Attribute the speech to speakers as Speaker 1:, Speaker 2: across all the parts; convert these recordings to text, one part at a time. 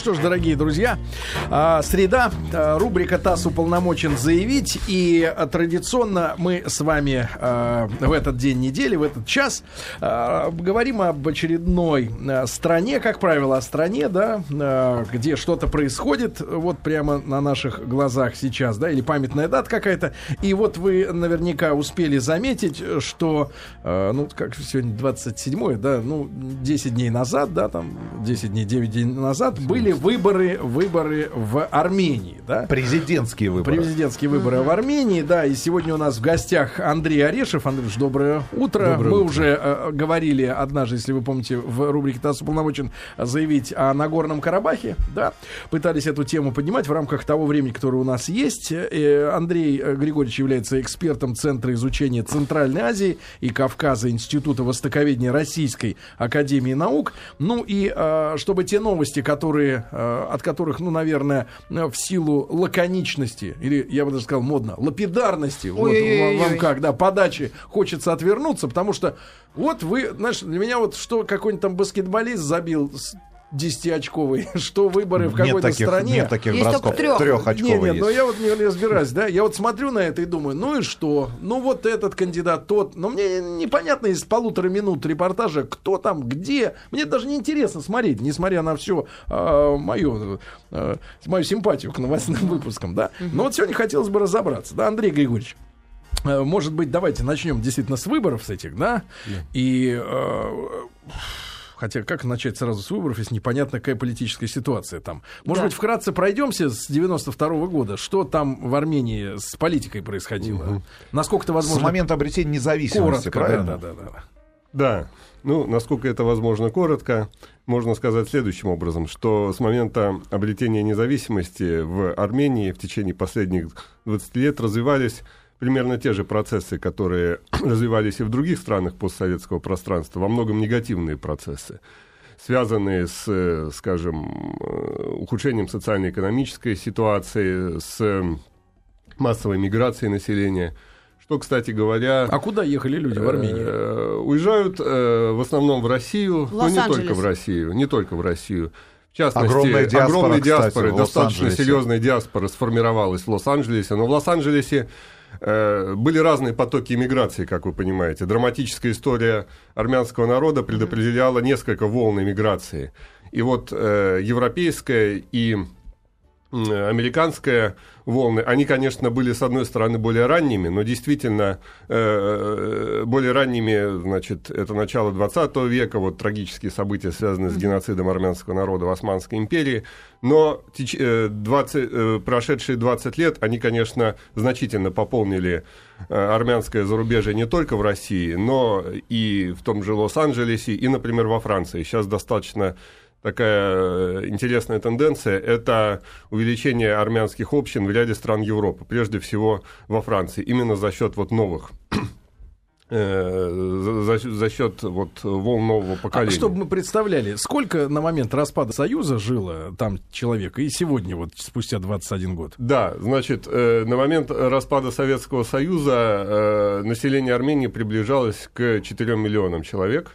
Speaker 1: Что ж, дорогие друзья, а, среда, а, рубрика ТАСС уполномочен заявить, и а, традиционно мы с вами в этот день недели, в этот час говорим об очередной стране, как правило, о стране, да, где что-то происходит, вот прямо на наших глазах сейчас, да, или памятная дата какая-то, и вот вы наверняка успели заметить, что, ну, как сегодня 27 да, ну, 10 дней назад, да, там, 10 дней, 9 дней назад были были выборы, выборы в Армении, да?
Speaker 2: Президентские выборы.
Speaker 1: Президентские выборы в Армении, да. И сегодня у нас в гостях Андрей Орешев. Андрей, доброе утро. Доброе Мы утро. уже э, говорили однажды, если вы помните, в рубрике «ТАСС уполномочен» заявить о Нагорном Карабахе, да. Пытались эту тему поднимать в рамках того времени, которое у нас есть. Э, Андрей Григорьевич является экспертом Центра изучения Центральной Азии и Кавказа Института Востоковедения Российской Академии Наук. Ну и э, чтобы те новости, которые Э, от которых, ну, наверное, в силу лаконичности, или, я бы даже сказал, модно, лапидарности, вот, вам как, да, подачи хочется отвернуться, потому что вот вы, знаешь, для меня вот что какой-нибудь там баскетболист забил 10-очковый, что выборы в какой-то стране.
Speaker 2: Нет таких есть бросков. Трех.
Speaker 1: Трехочковый нет, нет, но я вот не, разбираюсь, да. Я вот смотрю на это и думаю, ну и что? Ну вот этот кандидат, тот. Но мне непонятно из полутора минут репортажа, кто там, где. Мне даже не интересно смотреть, несмотря на все э, а, мою, э, мою симпатию к новостным выпускам, да. Но вот сегодня хотелось бы разобраться, да, Андрей Григорьевич. Э, может быть, давайте начнем действительно с выборов с этих, да? Yeah. И э, Хотя как начать сразу с выборов, если непонятно, какая политическая ситуация там. Может да. быть, вкратце пройдемся с 92 -го года. Что там в Армении с политикой происходило? Угу. Насколько это возможно?
Speaker 2: С момента обретения независимости,
Speaker 1: коротко, правильно? Да, да, да,
Speaker 3: да. Да, ну, насколько это возможно коротко, можно сказать следующим образом, что с момента обретения независимости в Армении в течение последних 20 лет развивались примерно те же процессы, которые развивались и в других странах постсоветского пространства, во многом негативные процессы, связанные с, э, скажем, э, ухудшением социально-экономической ситуации, с массовой миграцией населения – что, кстати говоря...
Speaker 1: А куда ехали люди в? Э,
Speaker 3: уезжают в основном в Россию, но не только в Россию, не только в Россию. В частности, огромная диаспора, огромной диаспоры, достаточно серьезная диаспора сформировалась в Лос-Анджелесе, но в Лос-Анджелесе были разные потоки иммиграции, как вы понимаете. Драматическая история армянского народа предопределяла несколько волн иммиграции. И вот э, европейская и американская волны, они, конечно, были, с одной стороны, более ранними, но действительно э, более ранними, значит, это начало 20 века, вот трагические события, связанные с геноцидом армянского народа в Османской империи, но 20, э, э, прошедшие 20 лет, они, конечно, значительно пополнили армянское зарубежье не только в России, но и в том же Лос-Анджелесе, и, например, во Франции. Сейчас достаточно такая э, интересная тенденция – это увеличение армянских общин в ряде стран Европы, прежде всего во Франции, именно за счет вот новых э, за, за счет вот волн нового а поколения. А
Speaker 1: чтобы мы представляли, сколько на момент распада Союза жило там человек, и сегодня, вот спустя 21 год?
Speaker 3: Да, значит, э, на момент распада Советского Союза население Армении приближалось к 4 миллионам человек.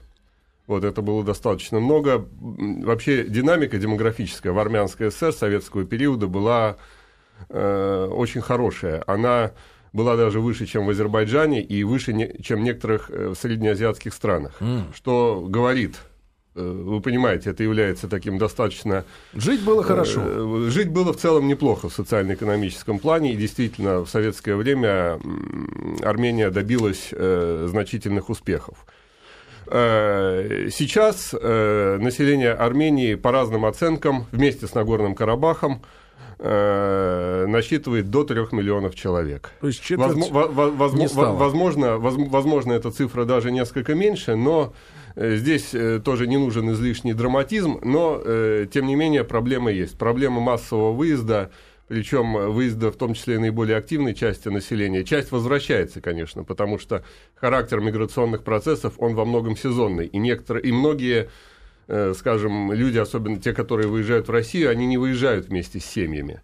Speaker 3: Вот это было достаточно много. Вообще динамика демографическая в армянской ССР советского периода была э, очень хорошая. Она была даже выше, чем в Азербайджане, и выше, не, чем в некоторых э, среднеазиатских странах. Mm. Что говорит, э, вы понимаете, это является таким достаточно...
Speaker 1: Жить было хорошо.
Speaker 3: Э, жить было в целом неплохо в социально-экономическом плане, и действительно в советское время Армения добилась э, значительных успехов. Э, сейчас э, население Армении по разным оценкам вместе с Нагорным Карабахом э, насчитывает до 3 миллионов человек.
Speaker 1: То есть Возможно,
Speaker 3: возможно, возможно, эта цифра даже несколько меньше, но здесь тоже не нужен излишний драматизм, но тем не менее проблема есть. Проблема массового выезда причем выезда в том числе и наиболее активной части населения. Часть возвращается, конечно, потому что характер миграционных процессов, он во многом сезонный. И, некоторые, и многие, э, скажем, люди, особенно те, которые выезжают в Россию, они не выезжают вместе с семьями.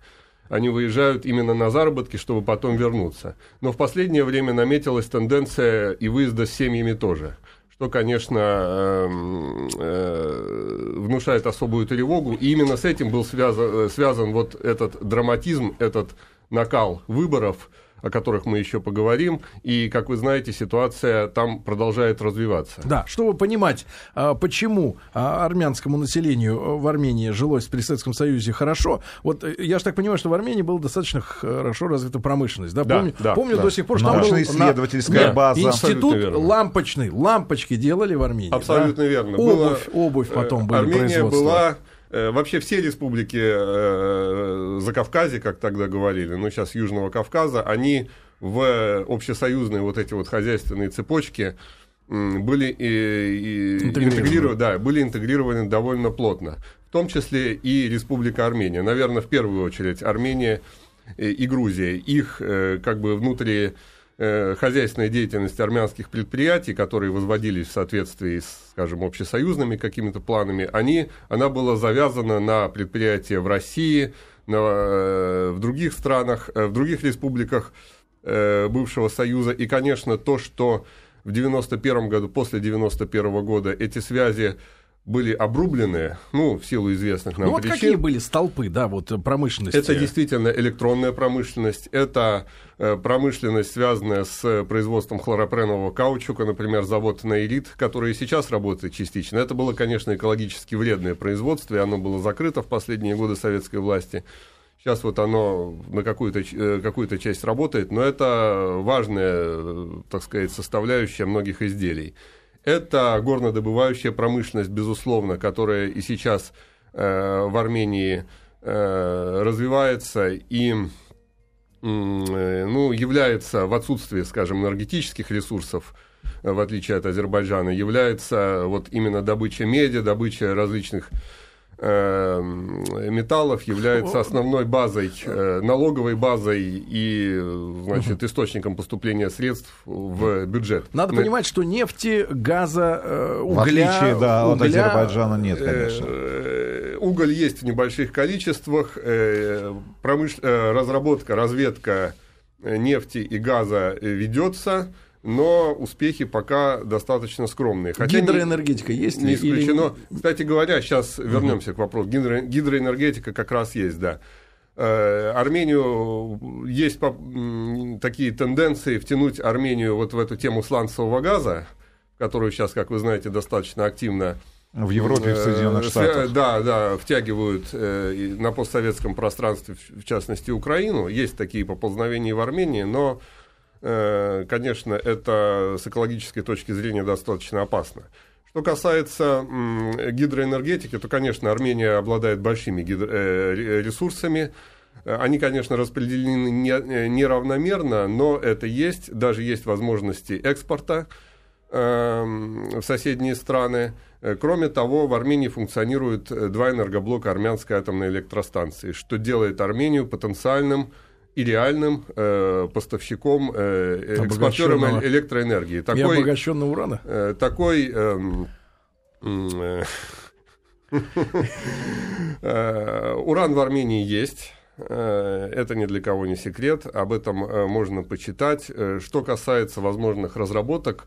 Speaker 3: Они выезжают именно на заработки, чтобы потом вернуться. Но в последнее время наметилась тенденция и выезда с семьями тоже – что, конечно, эм, э, внушает особую тревогу. И именно с этим был связан, связан вот этот драматизм, этот накал выборов – о которых мы еще поговорим. И, как вы знаете, ситуация там продолжает развиваться.
Speaker 1: Да, чтобы понимать, а, почему а, армянскому населению э, в Армении жилось при Советском Союзе хорошо, вот э, я же так понимаю, что в Армении была достаточно хорошо развита промышленность. Да,
Speaker 3: да,
Speaker 1: помню,
Speaker 3: да,
Speaker 1: помню
Speaker 3: да.
Speaker 1: до сих пор, что там
Speaker 2: был исследовательская
Speaker 1: на...
Speaker 2: база.
Speaker 1: Институт лампочный, лампочки делали в Армении.
Speaker 3: Абсолютно
Speaker 1: да?
Speaker 3: верно.
Speaker 1: Обувь, Было... обувь потом были
Speaker 3: Армения была Э, вообще все республики э, Закавказья, как тогда говорили, ну сейчас Южного Кавказа, они в общесоюзные вот эти вот хозяйственные цепочки были и, и интегрированы, да, были интегрированы довольно плотно. В том числе и Республика Армения. Наверное, в первую очередь Армения и Грузия. Их как бы внутри Э, хозяйственная деятельность армянских предприятий, которые возводились в соответствии с, скажем, общесоюзными какими-то планами, они, она была завязана на предприятия в России, на, э, в других странах, э, в других республиках бывшего Союза. И, конечно, то, что в 91 году, после 91 года эти связи были обрублены, ну, в силу известных нам
Speaker 1: ну, вот
Speaker 3: причин.
Speaker 1: какие были столпы, да, вот промышленности?
Speaker 3: Это действительно электронная промышленность, это э, промышленность, связанная с производством хлоропренового каучука, например, завод Наилит, который сейчас работает частично. Это было, конечно, экологически вредное производство, и оно было закрыто в последние годы советской власти. Сейчас вот оно на какую-то э, какую часть работает, но это важная, э, так сказать, составляющая многих изделий. Это горнодобывающая промышленность, безусловно, которая и сейчас э, в Армении э, развивается и э, ну, является в отсутствии, скажем, энергетических ресурсов, в отличие от Азербайджана, является вот именно добыча меди, добыча различных металлов является основной базой, э, налоговой базой и значит, источником поступления средств в бюджет.
Speaker 1: Надо
Speaker 3: Мы...
Speaker 1: понимать, что нефти, газа, э, угля...
Speaker 2: В отличие, да,
Speaker 1: угля...
Speaker 2: от Азербайджана нет, конечно.
Speaker 3: Э, уголь есть в небольших количествах. Промыш... Разработка, разведка нефти и газа ведется но успехи пока достаточно скромные.
Speaker 1: Хотя Гидроэнергетика не, есть
Speaker 3: Не исключено. Или... Кстати говоря, сейчас вернемся к вопросу. Гидро, гидроэнергетика как раз есть, да. Э, Армению есть такие тенденции втянуть Армению вот в эту тему сланцевого газа, которую сейчас, как вы знаете, достаточно активно
Speaker 2: в Европе и в Соединенных э, Штатах.
Speaker 3: Да, да, втягивают э, на постсоветском пространстве, в частности, Украину. Есть такие поползновения в Армении, но конечно, это с экологической точки зрения достаточно опасно. Что касается гидроэнергетики, то, конечно, Армения обладает большими э, ресурсами. Они, конечно, распределены неравномерно, но это есть. Даже есть возможности экспорта эм, в соседние страны. Э, кроме того, в Армении функционируют два энергоблока армянской атомной электростанции, что делает Армению потенциальным и реальным э, поставщиком, э, экспортером электроэнергии.
Speaker 1: Такой, и обогащенного урана?
Speaker 3: Э, такой... Эм, э, э, уран в Армении есть. Э, это ни для кого не секрет. Об этом э, можно почитать. Что касается возможных разработок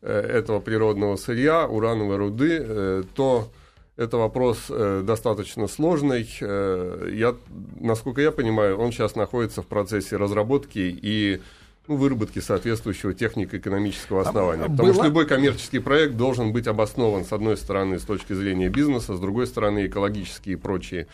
Speaker 3: этого природного сырья, урановой руды, то это вопрос э, достаточно сложный. Э, я, насколько я понимаю, он сейчас находится в процессе разработки и ну, выработки соответствующего технико-экономического основания. А, Потому была... что любой коммерческий проект должен быть обоснован, с одной стороны, с точки зрения бизнеса, с другой стороны, экологические и прочие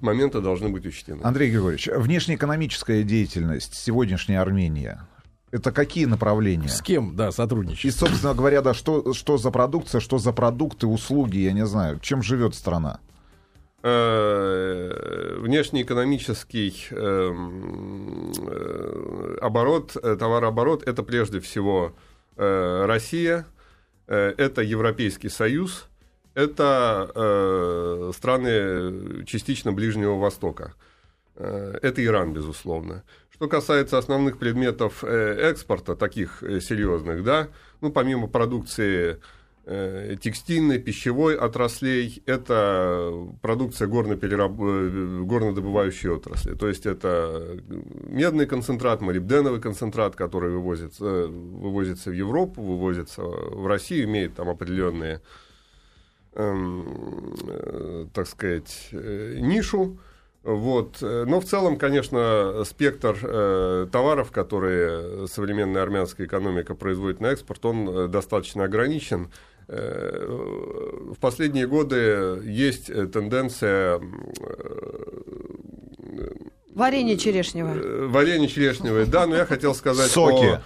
Speaker 3: моменты должны быть учтены.
Speaker 2: Андрей Григорьевич, внешнеэкономическая деятельность сегодняшняя Армения, это какие направления?
Speaker 1: С кем, да, сотрудничать?
Speaker 2: И, собственно говоря, да, что, что за продукция, что за продукты, услуги, я не знаю, чем живет страна?
Speaker 3: Э, внешнеэкономический эм, э, оборот, э, товарооборот, это прежде всего Россия, это Европейский Союз, это страны частично Ближнего Востока. Это Иран, безусловно. Что касается основных предметов э, экспорта, таких э, серьезных, да, ну, помимо продукции э, текстильной, пищевой отраслей, это продукция горно-перераб... Горнодобывающей отрасли. То есть это медный концентрат, молибденовый концентрат, который вывозится, вывозится в Европу, вывозится в Россию, имеет там определенные, эм, так сказать, нишу. Вот. Но в целом, конечно, спектр э, товаров, которые современная армянская экономика производит на экспорт, он э, достаточно ограничен. Э, в последние годы есть э, тенденция...
Speaker 4: Варенье черешневое.
Speaker 3: Варенье черешневое, да, но я хотел сказать
Speaker 2: Соки.
Speaker 3: о,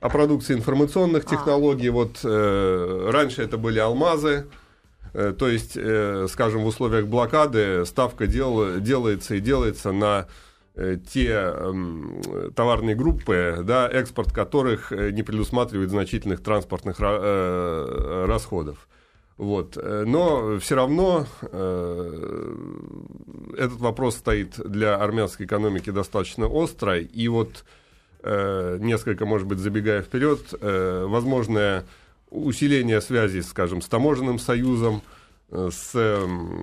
Speaker 3: о продукции информационных технологий. А. Вот э, раньше это были алмазы, то есть, э, скажем, в условиях блокады ставка дел, делается и делается на э, те эм, товарные группы, да, экспорт которых не предусматривает значительных транспортных расходов. Вот. Но все равно этот вопрос стоит для армянской экономики достаточно остро. И вот несколько, может быть, забегая вперед, возможное усиление связи, скажем, с таможенным союзом, э, с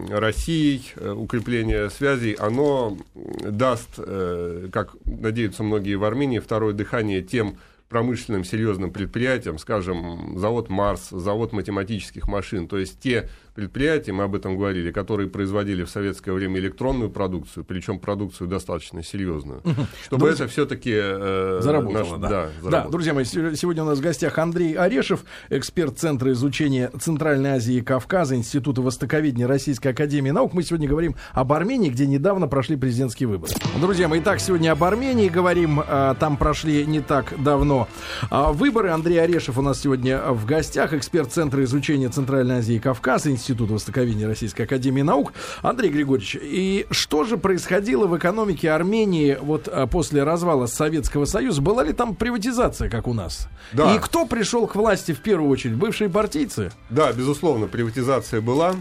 Speaker 3: Россией, э, укрепление связей, оно даст, э, как надеются многие в Армении, второе дыхание тем промышленным серьезным предприятиям, скажем, завод Марс, завод математических машин, то есть те предприятия, мы об этом говорили, которые производили в советское время электронную продукцию, причем продукцию достаточно серьезную, чтобы это все-таки
Speaker 1: э, заработало. да. Да, друзья мои, сегодня у нас в гостях Андрей Орешев, эксперт Центра изучения Центральной Азии и Кавказа, Института Востоковедения Российской Академии Наук. Мы сегодня говорим об Армении, где недавно прошли президентские выборы. Друзья мои, итак, сегодня об Армении говорим. А, там прошли не так давно а, выборы. Андрей Орешев у нас сегодня в гостях, эксперт Центра изучения Центральной Азии и Кавказа, Института Востоковедения Российской Академии Наук. Андрей Григорьевич, и что же происходило в экономике Армении вот а, после развала Советского Союза? Была ли там приватизация, как у нас? Да. И кто пришел к власти в первую очередь? Бывшие партийцы?
Speaker 3: Да, безусловно, приватизация была.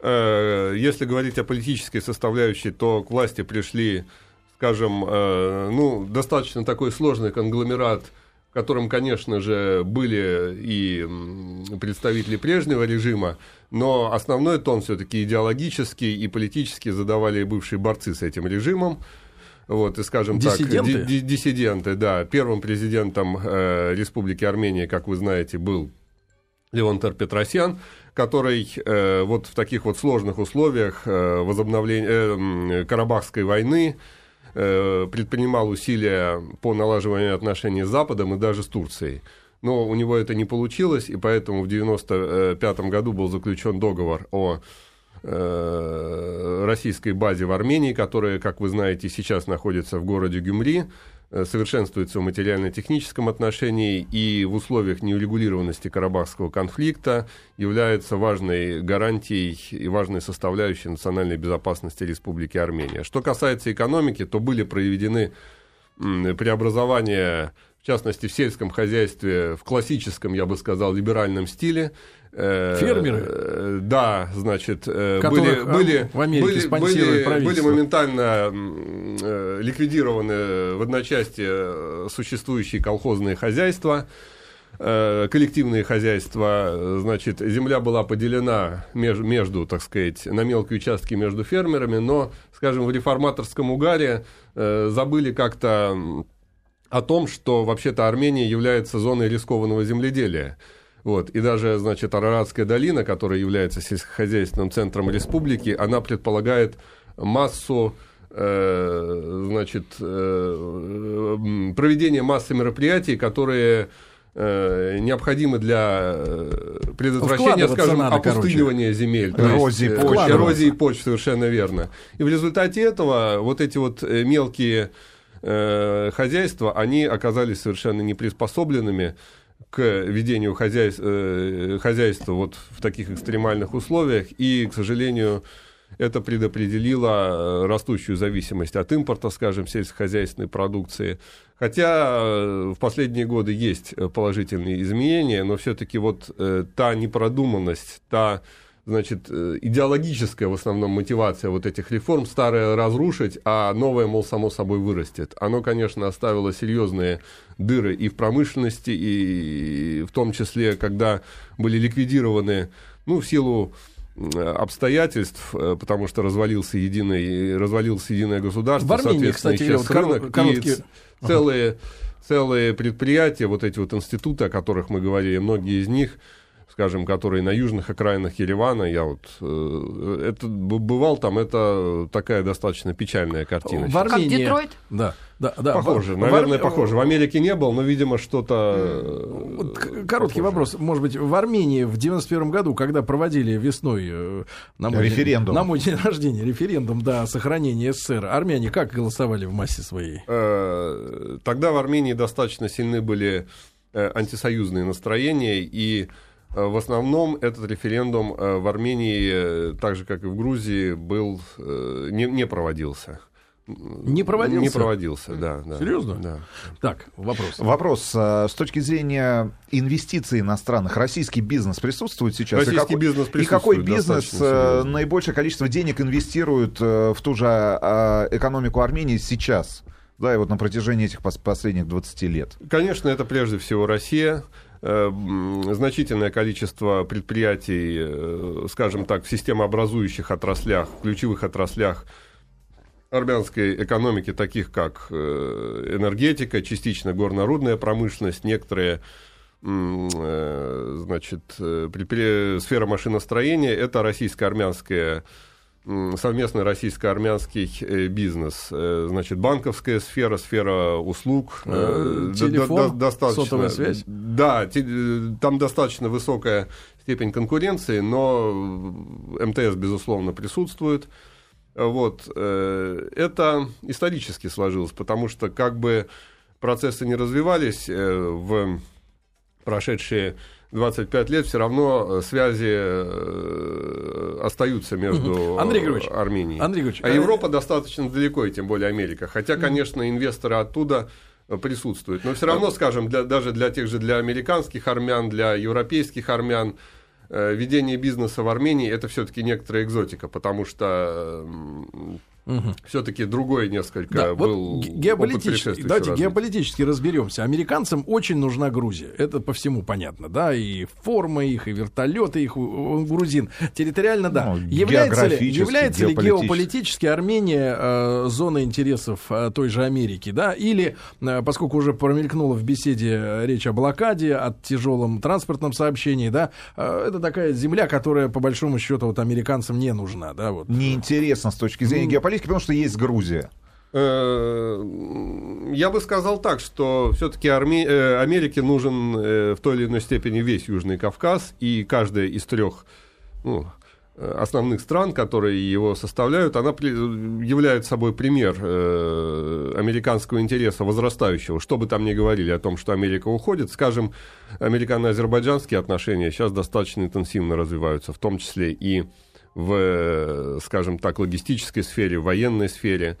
Speaker 3: Э, если говорить о политической составляющей, то к власти пришли, скажем, э, ну, достаточно такой сложный конгломерат котором, конечно же, были и представители прежнего режима, но основной тон все-таки идеологический и политически задавали бывшие борцы с этим режимом. Вот, и скажем
Speaker 1: диссиденты?
Speaker 3: так, ди- диссиденты, да. Первым президентом э, Республики Армения, как вы знаете, был Леонтар Петросян, который э, вот в таких вот сложных условиях э, возобновления э, Карабахской войны э, предпринимал усилия по налаживанию отношений с Западом и даже с Турцией. Но у него это не получилось, и поэтому в 1995 году был заключен договор о э, российской базе в Армении, которая, как вы знаете, сейчас находится в городе Гюмри, э, совершенствуется в материально-техническом отношении и в условиях неурегулированности карабахского конфликта является важной гарантией и важной составляющей национальной безопасности Республики Армения. Что касается экономики, то были проведены преобразования в частности, в сельском хозяйстве, в классическом, я бы сказал, либеральном стиле.
Speaker 1: Э, Фермеры? Э,
Speaker 3: да, значит, э, были, были, в Америке были, были, были моментально ликвидированы в одночасье существующие колхозные хозяйства коллективные хозяйства, значит, земля была поделена между, между, так сказать, на мелкие участки между фермерами, но, скажем, в реформаторском угаре э, забыли как-то о том, что вообще-то Армения является зоной рискованного земледелия. Вот. И даже, значит, Араратская долина, которая является сельскохозяйственным центром республики, она предполагает массу э, значит, э, проведения массы мероприятий, которые э, необходимы для э, предотвращения, скажем, надо, опустынивания короче. земель.
Speaker 2: Эрозии
Speaker 3: есть, почв. Эрозии почв, совершенно верно. И в результате этого вот эти вот э, мелкие э, хозяйства, они оказались совершенно не приспособленными к ведению хозяйств, э, хозяйства вот в таких экстремальных условиях, и, к сожалению, это предопределило э, растущую зависимость от импорта, скажем, сельскохозяйственной продукции. Хотя э, в последние годы есть положительные изменения, но все-таки вот э, та непродуманность, та значит, э, идеологическая в основном мотивация вот этих реформ, старое разрушить, а новое, мол, само собой вырастет. Оно, конечно, оставило серьезные дыры и в промышленности, и в том числе, когда были ликвидированы, ну, в силу обстоятельств, э, потому что развалился единый, развалился единое государство,
Speaker 1: в Армении, кстати,
Speaker 3: вот рынок, короткие... и целые, целые предприятия, вот эти вот институты, о которых мы говорили, многие из них скажем, которые на южных окраинах Еревана, я вот э, это бывал там, это такая достаточно печальная картина.
Speaker 4: В Армении... Как Детройт?
Speaker 3: Да, да, да. Похоже, в, наверное, в... похоже. В Америке не был, но, видимо, что-то...
Speaker 1: Вот, короткий похоже. вопрос, может быть, в Армении в 91 году, когда проводили весной э, на мой,
Speaker 2: референдум.
Speaker 1: на мой день рождения референдум, да, о сохранении СССР, армяне как голосовали в массе своей?
Speaker 3: Э, тогда в Армении достаточно сильны были антисоюзные настроения, и Э, в основном этот референдум э, в Армении, э, так же как и в Грузии, был, не, не проводился.
Speaker 1: Не проводился?
Speaker 3: Не проводился, да. да
Speaker 1: Серьезно?
Speaker 3: Да.
Speaker 1: Так, вопрос.
Speaker 2: Вопрос. С точки зрения инвестиций иностранных, российский бизнес присутствует сейчас?
Speaker 3: Российский и какой, бизнес присутствует.
Speaker 2: И какой бизнес наибольшее количество денег инвестирует в ту же а, экономику Армении сейчас? Да, и вот на протяжении этих последних 20 лет.
Speaker 3: Конечно, это прежде всего Россия. Э, значительное количество предприятий, э, скажем так, в системообразующих отраслях, ключевых отраслях армянской экономики, таких как э, энергетика, частично горнорудная промышленность, некоторые значит, сфера машиностроения, это российско-армянская совместный российско-армянский э, бизнес. Э, значит, банковская сфера, сфера услуг.
Speaker 1: Э, телефон, достаточно, сотовая связь.
Speaker 3: Да, там достаточно высокая степень конкуренции, но МТС, безусловно, присутствует. Вот. Это исторически сложилось, потому что как бы процессы не развивались в прошедшие 25 лет все равно э, связи э, остаются между
Speaker 1: Андрей Григорьевич,
Speaker 3: Арменией.
Speaker 1: Андрей Григорьевич,
Speaker 3: а Европа достаточно далеко, и тем более Америка. Хотя, конечно, инвесторы оттуда э, присутствуют. Но все равно, скажем, для, даже для тех же для американских армян, для европейских армян, ведение бизнеса в Армении это все-таки некоторая экзотика, потому что Угу. Все-таки другой несколько да, был
Speaker 1: вот геополитически, Давайте развития. геополитически разберемся. Американцам очень нужна Грузия. Это по всему понятно, да, и форма их, и вертолеты их грузин. Территориально, да. Ну, является ли, является ли геополитически Армения э, зоной интересов э, той же Америки, да, или, э, поскольку уже промелькнула в беседе речь о блокаде, о тяжелом транспортном сообщении, да, э, это такая земля, которая, по большому счету, вот американцам не нужна, да, вот.
Speaker 2: Неинтересно с точки зрения геополитики политики, потому что есть Грузия.
Speaker 3: Э, я бы сказал так, что все-таки э, Америке нужен э, в той или иной степени весь Южный Кавказ, и каждая из трех ну, основных стран, которые его составляют, она является собой пример американского интереса возрастающего. Что бы там ни говорили о том, что Америка уходит, скажем, американо-азербайджанские отношения сейчас достаточно интенсивно развиваются, в том числе и в, скажем так, логистической сфере, в военной сфере,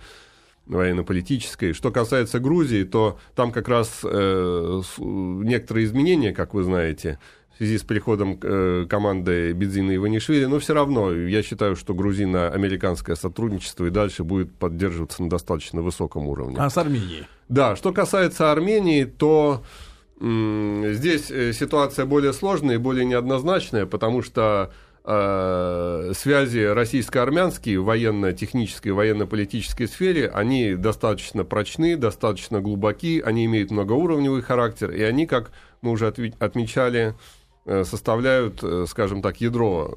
Speaker 3: военно-политической. Что касается Грузии, то там как раз э, некоторые изменения, как вы знаете, в связи с приходом э, команды Бедзина и Иванишвили, но все равно я считаю, что грузино-американское сотрудничество и дальше будет поддерживаться на достаточно высоком уровне.
Speaker 1: А с Арменией?
Speaker 3: Да, что касается Армении, то здесь э, ситуация более сложная и более неоднозначная, потому что связи российско-армянские в военно-технической, военно-политической сфере, они достаточно прочны, достаточно глубоки, они имеют многоуровневый характер, и они, как мы уже отмечали, э, составляют, э, скажем так, ядро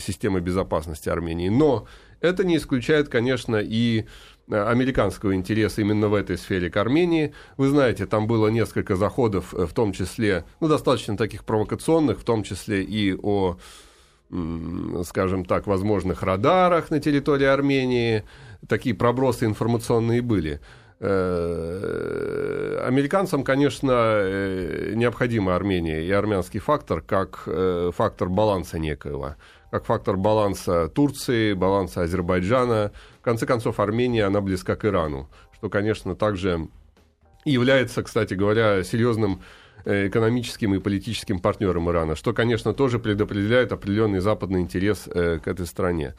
Speaker 3: системы безопасности Армении. Но это не исключает, конечно, и американского интереса именно в этой сфере к Армении. Вы знаете, там было несколько заходов, в том числе, ну, достаточно таких провокационных, в том числе и о скажем так, возможных радарах на территории Армении. Такие пробросы информационные были. Э, американцам, конечно, э, необходима Армения и армянский фактор как э, фактор баланса некоего, как фактор баланса Турции, баланса Азербайджана. В конце концов, Армения, она близка к Ирану, что, конечно, также является, кстати говоря, серьезным экономическим и политическим партнером Ирана, что, конечно, тоже предопределяет определенный западный интерес к этой стране.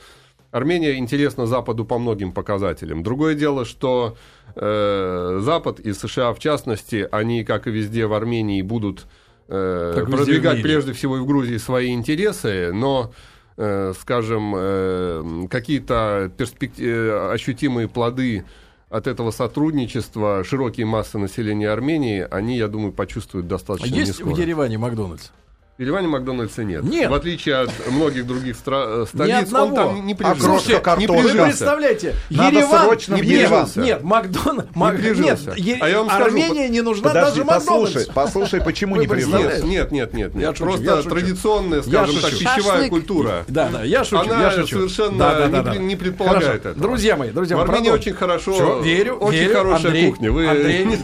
Speaker 3: Армения интересна Западу по многим показателям. Другое дело, что э, Запад и США в частности, они, как и везде в Армении, будут э, продвигать прежде всего и в Грузии свои интересы, но э, скажем, э, какие-то перспектив... Э, ощутимые плоды от этого сотрудничества широкие массы населения Армении, они, я думаю, почувствуют достаточно
Speaker 1: а есть в Ереване Макдональдс?
Speaker 3: В Ереване Макдональдса нет.
Speaker 1: Нет.
Speaker 3: В отличие от многих других стра- э,
Speaker 1: столиц,
Speaker 3: Ни он там не
Speaker 1: прижился. А Слушайте, не прижился. Вы представляете,
Speaker 2: Надо
Speaker 1: Ереван...
Speaker 2: срочно
Speaker 1: не
Speaker 2: в Ереван.
Speaker 1: Нет, Макдональдс... Мак... Нет, е...
Speaker 3: а я вам скажу,
Speaker 1: Армения не нужна
Speaker 2: Подожди,
Speaker 1: даже Макдональдс.
Speaker 2: Послушай, послушай, почему не прижился?
Speaker 3: Нет, нет, нет. нет.
Speaker 1: Я шучу,
Speaker 3: Просто
Speaker 1: я шучу.
Speaker 3: традиционная, скажем
Speaker 1: я
Speaker 3: так,
Speaker 1: шучу.
Speaker 3: пищевая
Speaker 4: Шашлык.
Speaker 3: культура.
Speaker 1: Да, да, я шучу,
Speaker 3: Она
Speaker 1: я шучу.
Speaker 3: совершенно
Speaker 1: да, да, да,
Speaker 3: не,
Speaker 1: да.
Speaker 3: не предполагает
Speaker 1: Хорошо.
Speaker 3: этого.
Speaker 1: Друзья мои, друзья
Speaker 3: В
Speaker 1: мои,
Speaker 3: Армении
Speaker 1: продолжим.
Speaker 3: очень хорошо,
Speaker 1: верю,
Speaker 3: очень хорошая кухня. Вы
Speaker 1: Андрей,
Speaker 3: не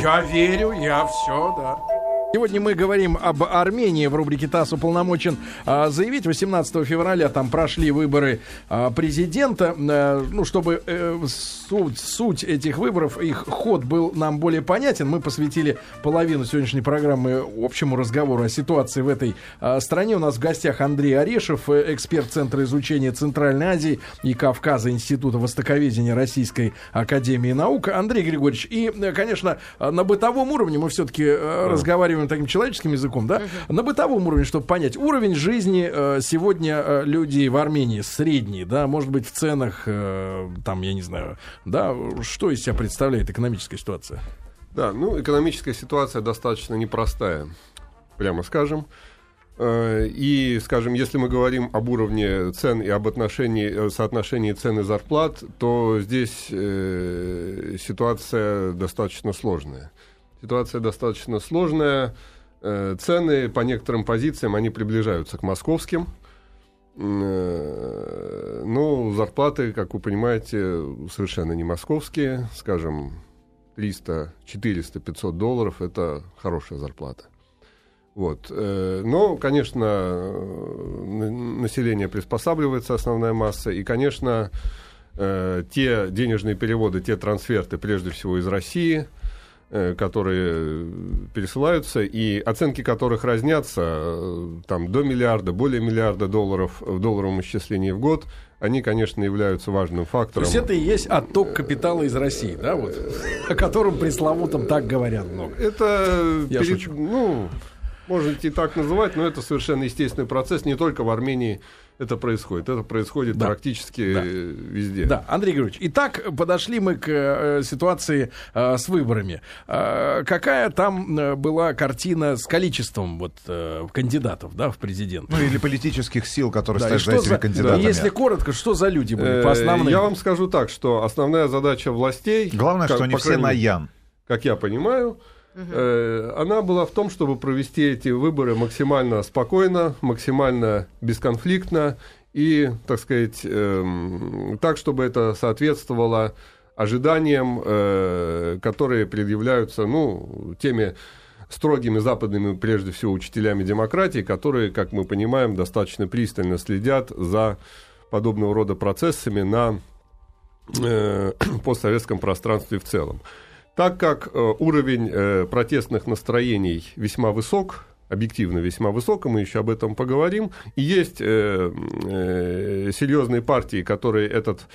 Speaker 1: я верю, я все, да. Сегодня мы говорим об Армении. В рубрике ТАСС уполномочен а, заявить. 18 февраля там прошли выборы а, президента. А, ну, чтобы э, суть, суть этих выборов, их ход был нам более понятен, мы посвятили половину сегодняшней программы общему разговору о ситуации в этой а, стране. У нас в гостях Андрей Орешев, э, эксперт Центра изучения Центральной Азии и Кавказа Института Востоковедения Российской Академии Наук. Андрей Григорьевич, и, э, конечно, на бытовом уровне мы все-таки разговариваем таким человеческим языком, да? На бытовом уровне, чтобы понять, уровень жизни э, сегодня э, людей в Армении средний, да, может быть, в ценах, э, там, я не знаю, да, что из себя представляет экономическая ситуация?
Speaker 3: Да, ну, экономическая ситуация достаточно непростая, прямо скажем. Э, И, скажем, если мы говорим об уровне цен и об отношении, э, соотношении цен и зарплат, то здесь э, ситуация достаточно сложная. Ситуация достаточно сложная. Э, Цены по некоторым позициям, они приближаются к московским. Э, Но зарплаты, как вы понимаете, совершенно не московские. Скажем, 300, 400, 500 долларов – это хорошая зарплата. Вот. э, Но, конечно, на- население приспосабливается, основная масса, и, конечно, те денежные переводы, те трансферты, прежде всего из России, которые пересылаются, и оценки которых разнятся э, там, до миллиарда, более миллиарда долларов в долларовом исчислении в год, они, конечно, являются важным
Speaker 1: То
Speaker 3: фактором.
Speaker 1: есть это и есть отток капитала из России, да, вот, о котором пресловутом так говорят много.
Speaker 3: Это,
Speaker 1: Я
Speaker 3: перед-
Speaker 1: шучу.
Speaker 3: ну, можете и так называть, но это совершенно естественный процесс. Не только в Армении это происходит. Это происходит
Speaker 1: Да.
Speaker 3: практически
Speaker 1: Да.
Speaker 3: э, везде.
Speaker 1: Да, Андрей Григорьевич, итак, подошли мы к э, ситуации э, с выборами. Э, какая там э, была картина с количеством вот, э, кандидатов да, в президент?
Speaker 2: Ну или политических сил, которые
Speaker 1: Да,
Speaker 2: стоят за этими
Speaker 1: за-
Speaker 2: кандидатами.
Speaker 1: Если коротко, что за люди были
Speaker 3: Э,
Speaker 1: по основным?
Speaker 3: Я вам скажу так, что основная задача властей...
Speaker 2: Главное,
Speaker 3: как-
Speaker 2: что они все
Speaker 3: крайней
Speaker 2: на Ян.
Speaker 3: Как я понимаю, э, она была в том, чтобы провести эти выборы максимально спокойно, максимально бесконфликтно и, так сказать, эм, так, чтобы это соответствовало ожиданиям, э, которые предъявляются, ну, теми строгими западными, прежде всего, учителями демократии, которые, как мы понимаем, достаточно пристально следят за подобного рода процессами на э, постсоветском пространстве в целом. Так как э, уровень э, протестных настроений весьма высок, объективно весьма высок, и мы еще об этом поговорим, и есть э, серьезные партии, которые этот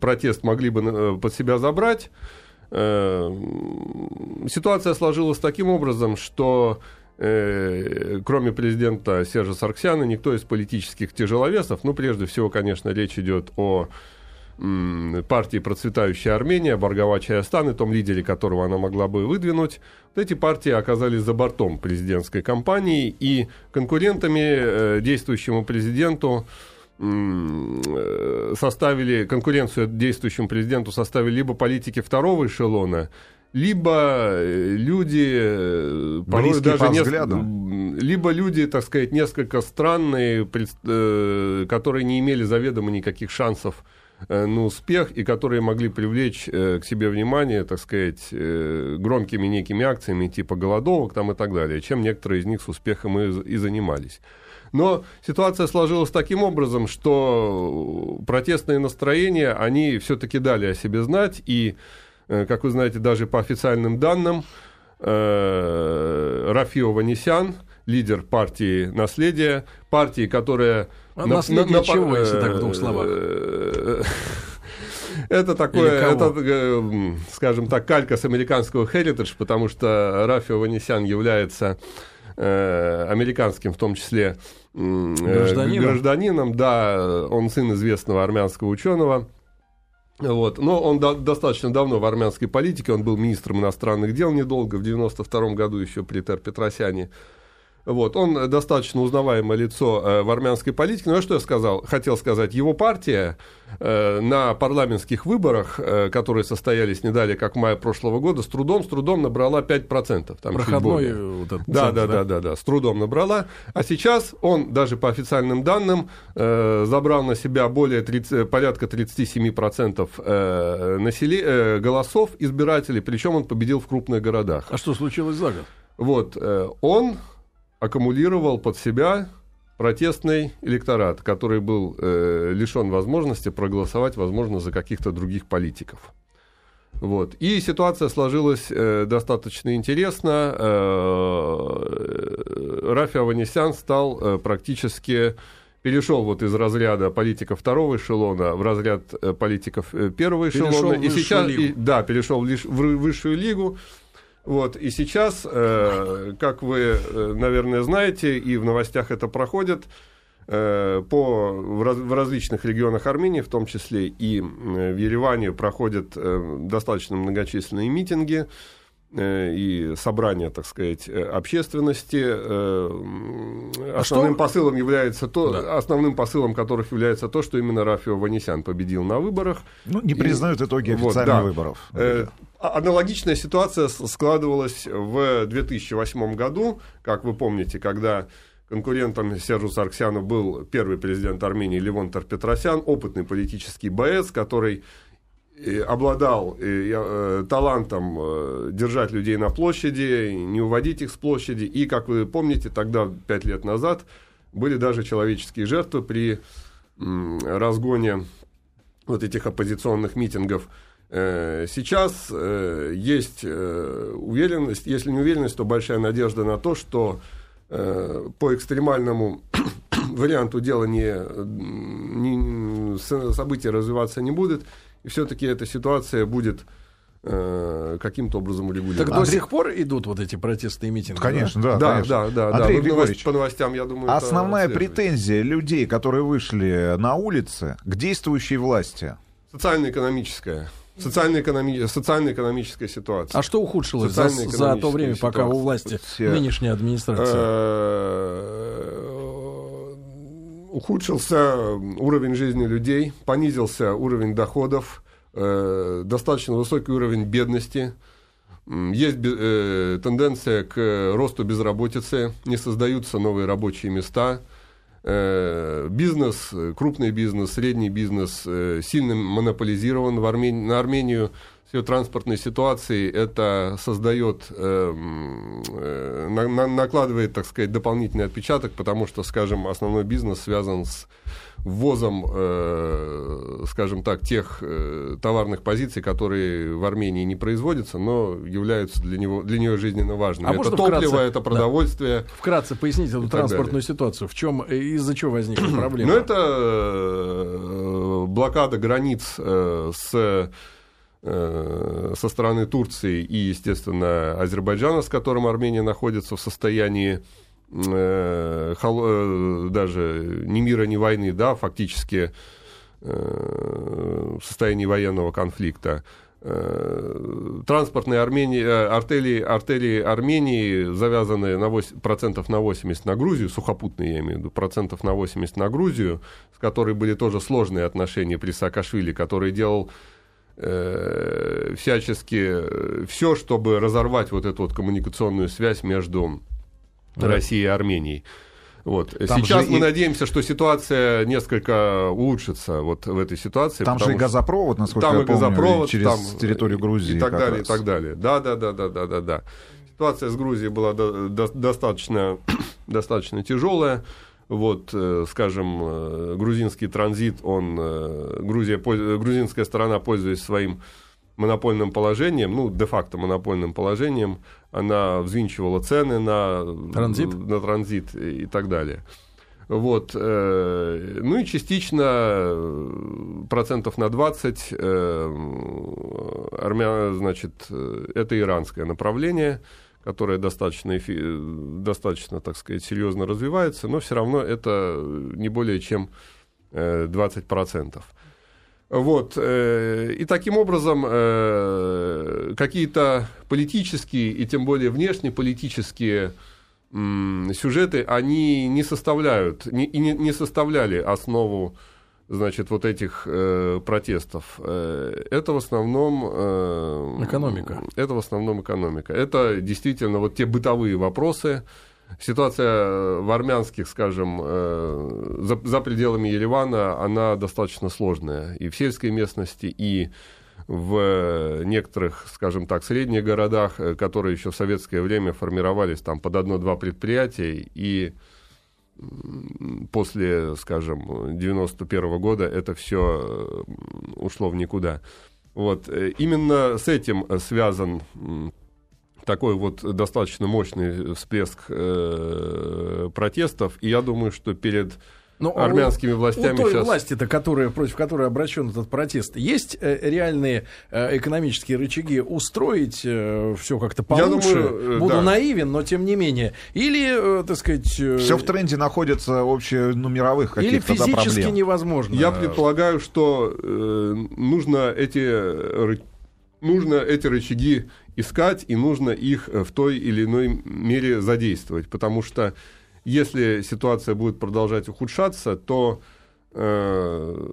Speaker 3: протест могли бы под себя забрать, ситуация сложилась таким образом, что кроме президента Сержа Сарксяна, никто из политических тяжеловесов, ну, прежде всего, конечно, речь идет о партии «Процветающая Армения», Баргавача Астаны, том лидере которого она могла бы выдвинуть, вот эти партии оказались за бортом президентской кампании, и конкурентами э, действующему президенту э, составили конкуренцию действующему президенту составили либо политики второго эшелона, либо э, люди порой даже
Speaker 2: по
Speaker 3: неск- либо люди, так сказать, несколько странные, которые не имели заведомо никаких шансов на успех и которые могли привлечь э, к себе внимание, так сказать, э, громкими некими акциями типа голодовок там и так далее, чем некоторые из них с успехом и, и занимались. Но ситуация сложилась таким образом, что протестные настроения, они все-таки дали о себе знать, и, э, как вы знаете, даже по официальным данным, э, Рафио Ванесян, лидер партии «Наследие», партии, которая...
Speaker 1: А на, наследие на, чего, на, если так в двух словах?
Speaker 3: Это такое, это, э, скажем так, калька с американского Heritage, потому что Рафио Ванесян является э, американским, в том числе э, гражданином. гражданином, да, он сын известного армянского ученого. Вот. Но он до, достаточно давно в армянской политике, он был министром иностранных дел недолго, в 92 году еще при Тер Петросяне. Вот, он достаточно узнаваемое лицо э, в армянской политике. Ну, а что я сказал? Хотел сказать, его партия э, на парламентских выборах, э, которые состоялись не далее, как в мае прошлого года, с трудом, с трудом набрала 5%. Там
Speaker 1: Проходной вот этот
Speaker 3: да, центр, да, да, да, да, да, с трудом набрала. А сейчас он, даже по официальным данным, э, забрал на себя более 30, порядка 37% э, насели, э, голосов избирателей, причем он победил в крупных городах.
Speaker 1: А что случилось за год?
Speaker 3: Вот, он аккумулировал под себя протестный электорат, который был э, лишен возможности проголосовать, возможно, за каких-то других политиков. Вот. И ситуация сложилась э, достаточно интересно. Э, Рафи Аванесян стал э, практически перешел вот из разряда политиков второго эшелона в разряд э, политиков э, первого эшелона.
Speaker 1: Перешел и сейчас,
Speaker 3: и, да, перешел в, в высшую лигу. Вот, и сейчас, э, как вы, э, наверное, знаете, и в новостях это проходит, э, по, в, раз, в различных регионах Армении, в том числе и в Ереване, проходят э, достаточно многочисленные митинги э, и собрания, так сказать, э, общественности. А основным что? посылом является то, да. основным посылом которых является то, что именно Рафио Ванесян победил на выборах.
Speaker 2: Ну, не признают и, итоги официальных вот, да. выборов.
Speaker 3: Э, аналогичная ситуация складывалась в 2008 году, как вы помните, когда конкурентом Сержу Сарксяну был первый президент Армении Левон Тарпетросян, опытный политический боец, который э, обладал э, э, талантом держать людей на площади, не уводить их с площади. И, как вы помните, тогда, пять лет назад, были даже человеческие жертвы при разгоне вот этих оппозиционных митингов Э, сейчас э, есть э, уверенность, если не уверенность, то большая надежда на то, что по экстремальному варианту дела не, не, события развиваться не будет, и все-таки эта ситуация будет каким-то образом урегулировать.
Speaker 1: Так до сих пор идут вот эти протестные митинги?
Speaker 2: Конечно, да.
Speaker 3: Да,
Speaker 2: конечно.
Speaker 3: да, да.
Speaker 2: Андрей
Speaker 3: да.
Speaker 2: Григорьевич,
Speaker 3: по новостям, я думаю,
Speaker 2: основная претензия людей, которые вышли на улицы к действующей власти?
Speaker 3: Социально-экономическая. Социально-экономи... Социально-экономическая ситуация.
Speaker 1: А что ухудшилось за, за то время, ситуация. пока у власти Все... нынешняя администрация?
Speaker 3: Э, ухудшился уровень жизни людей, понизился уровень доходов, э, достаточно высокий уровень бедности. Есть э, тенденция к росту безработицы, не создаются новые рабочие места – бизнес, крупный бизнес, средний бизнес э, сильно монополизирован в Армении, на Армению. С ее транспортной ситуацией это создает, э, э, на, накладывает, так сказать, дополнительный отпечаток, потому что, скажем, основной бизнес связан с ввозом, э, скажем так, тех э, товарных позиций, которые в Армении не производятся, но являются для, него, для нее жизненно важными. А это топливо, вкратце, это продовольствие. Да.
Speaker 1: Вкратце поясните эту транспортную далее. ситуацию. В чем, э, из-за чего возникла проблема?
Speaker 3: Ну, это э, блокада границ э, с со стороны Турции и, естественно, Азербайджана, с которым Армения находится в состоянии э, э, даже ни мира, ни войны, да, фактически э, в состоянии военного конфликта. Транспортные Армении, артели, артерии Армении завязаны на 8, процентов на 80 на Грузию, сухопутные, я имею в виду, процентов на 80 на Грузию, с которой были тоже сложные отношения при Саакашвили, который делал э, всячески все, чтобы разорвать вот эту вот коммуникационную связь между да. России и Армении. Вот. Сейчас мы и... надеемся, что ситуация несколько улучшится вот в этой ситуации.
Speaker 2: Там же и газопровод, насколько
Speaker 3: там
Speaker 2: я помню,
Speaker 3: газопровод,
Speaker 2: через там территорию Грузии.
Speaker 3: И так далее, раз. и так далее. Да, да, да, да, да, да, да. Ситуация с Грузией была до, до, достаточно, достаточно тяжелая. Вот, э, скажем, э, грузинский транзит, он, э, Грузия, грузинская сторона, пользуясь своим монопольным положением, ну, де-факто монопольным положением, она взвинчивала цены на
Speaker 1: транзит,
Speaker 3: на транзит и так далее. Вот. Э, ну и частично э, процентов на 20 э, армян, значит, это иранское направление, которое достаточно, достаточно, так сказать, серьезно развивается, но все равно это не более чем 20%. Вот. И таким образом какие-то политические и тем более внешнеполитические сюжеты, они не составляют, не, и не, не составляли основу значит, вот этих э, протестов. Э, это в основном...
Speaker 1: Э, экономика.
Speaker 3: Это в основном экономика. Это действительно вот те бытовые вопросы. Ситуация в армянских, скажем, э, за, за пределами Еревана, она достаточно сложная. И в сельской местности, и в некоторых, скажем так, средних городах, э, которые еще в советское время формировались там под одно-два предприятия, и после, скажем, 91 года это все э, ушло в никуда. Вот. Э, именно с этим связан такой вот достаточно мощный всплеск э, протестов, и я думаю, что перед но ну, а армянскими властями у
Speaker 1: той
Speaker 3: сейчас...
Speaker 1: власти-то, которая, против которой обращен этот протест, есть э, реальные э, экономические рычаги устроить э, все как-то получше? Я думаю, Буду да. наивен, но тем не менее. Или, так сказать...
Speaker 2: Все в тренде находится общее, ну, мировых каких-то
Speaker 1: Или физически
Speaker 2: проблем.
Speaker 1: невозможно.
Speaker 3: Я предполагаю, что э, нужно эти нужно эти рычаги искать, и нужно их в той или иной мере задействовать, потому что если ситуация будет продолжать ухудшаться, то э,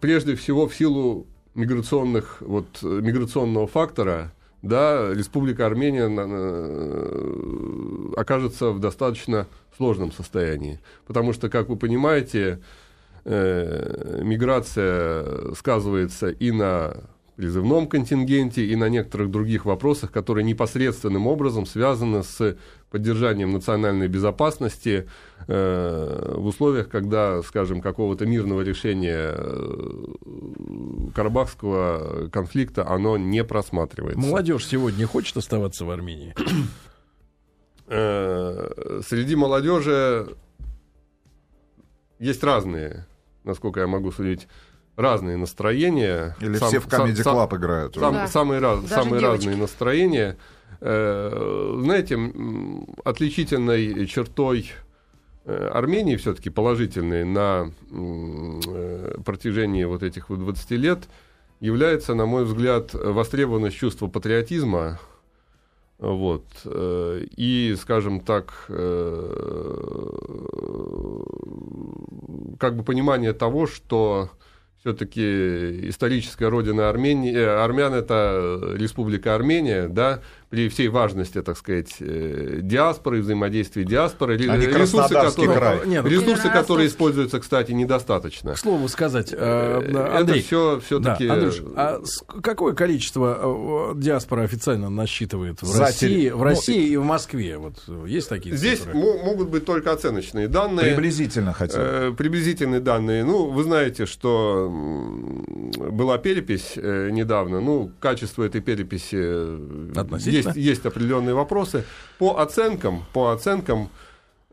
Speaker 3: прежде всего в силу миграционных, вот, миграционного фактора, да, Республика Армения э, окажется в достаточно сложном состоянии. Потому что, как вы понимаете, э, миграция сказывается и на призывном контингенте и на некоторых других вопросах, которые непосредственным образом связаны с поддержанием национальной безопасности э, в условиях, когда, скажем, какого-то мирного решения э, карабахского конфликта оно не просматривается.
Speaker 1: Молодежь сегодня хочет оставаться в Армении?
Speaker 3: Э, среди молодежи есть разные, насколько я могу судить, разные настроения.
Speaker 2: Или сам, все в Comedy Club сам, играют.
Speaker 3: Сам, да. Самые, раз, самые разные настроения. Э, знаете, отличительной чертой э, Армении все-таки положительной на э, протяжении вот этих 20 лет является, на мой взгляд, востребованность чувства патриотизма, вот, и, скажем так, как бы понимание того, что все-таки историческая родина Армении, армян это Республика Армения, да, при всей важности, так сказать, э, диаспоры, взаимодействия диаспоры,
Speaker 2: а ресурсы, которые, край.
Speaker 3: Нет, ресурсы которые используются, кстати, недостаточно.
Speaker 1: К слову сказать, э,
Speaker 3: э, Андрей, это все все-таки. Да, Андрюш,
Speaker 1: а какое количество диаспора официально насчитывает в России, в ну, России и в Москве? Вот есть такие
Speaker 3: Здесь
Speaker 1: цифры?
Speaker 3: могут быть только оценочные данные.
Speaker 2: Приблизительно хотя
Speaker 3: бы. Приблизительные данные. Ну, вы знаете, что была перепись недавно. Ну, качество этой переписи есть есть, есть определенные вопросы. По оценкам, по оценкам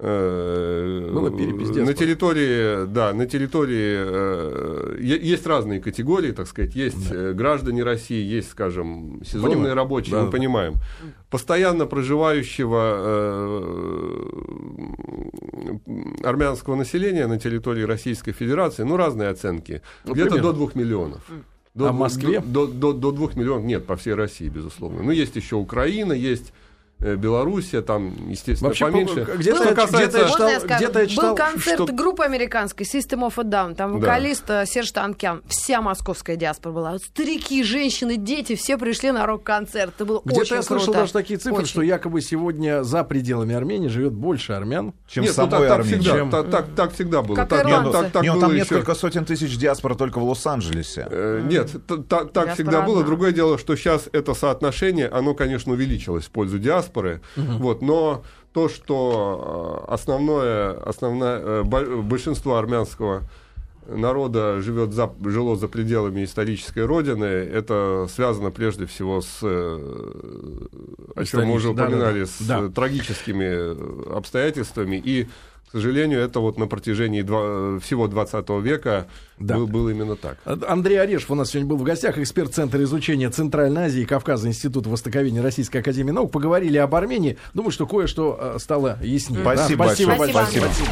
Speaker 1: э,
Speaker 3: на территории, да, на территории э, есть разные категории, так сказать, есть да. Э, граждане России, есть, скажем, сезонные понимаем. рабочие, да, мы да. понимаем. Постоянно проживающего э, армянского населения на территории Российской Федерации, ну, разные оценки, ну, где-то до двух миллионов.
Speaker 1: До, а в Москве?
Speaker 3: До, до, до 2 миллионов, нет, по всей России, безусловно. Ну, есть еще Украина, есть Белоруссия, там, естественно, Вообще, поменьше.
Speaker 4: Где-то я, касается... где я читал, где я читал, Был концерт что... группы американской System of a Down, там вокалист да. Э, Серж Танкян, вся московская диаспора была. Старики, женщины, дети, все пришли на рок-концерт. Это было
Speaker 1: Где-то
Speaker 4: очень
Speaker 1: я слышал
Speaker 4: круто.
Speaker 1: даже такие цифры, очень. что якобы сегодня за пределами Армении живет больше армян,
Speaker 2: чем Нет, самой ну, так, Армении.
Speaker 3: Всегда, чем... так, так, так всегда было.
Speaker 4: Как
Speaker 3: так,
Speaker 4: нет,
Speaker 2: так, так, нет, там еще... несколько сотен тысяч диаспор только в Лос-Анджелесе.
Speaker 3: Э, нет, так, так всегда было. Другое дело, что сейчас это соотношение, оно, конечно, увеличилось в пользу диаспоры. Угу. Вот, но то, что э, основное, основное э, большинство армянского народа живет за, жило за пределами исторической родины, это связано прежде всего с, о чем мы уже упоминали, да, да, да. с да. трагическими обстоятельствами и к сожалению, это вот на протяжении два, всего 20 века да. был, был именно так.
Speaker 1: Андрей Орешев у нас сегодня был в гостях, эксперт Центра изучения Центральной Азии и Кавказа Института Востоковедения Российской Академии Наук. Поговорили об Армении. Думаю, что кое-что э, стало яснее.
Speaker 2: Спасибо, да? Спасибо,
Speaker 1: большое. Спасибо. Спасибо.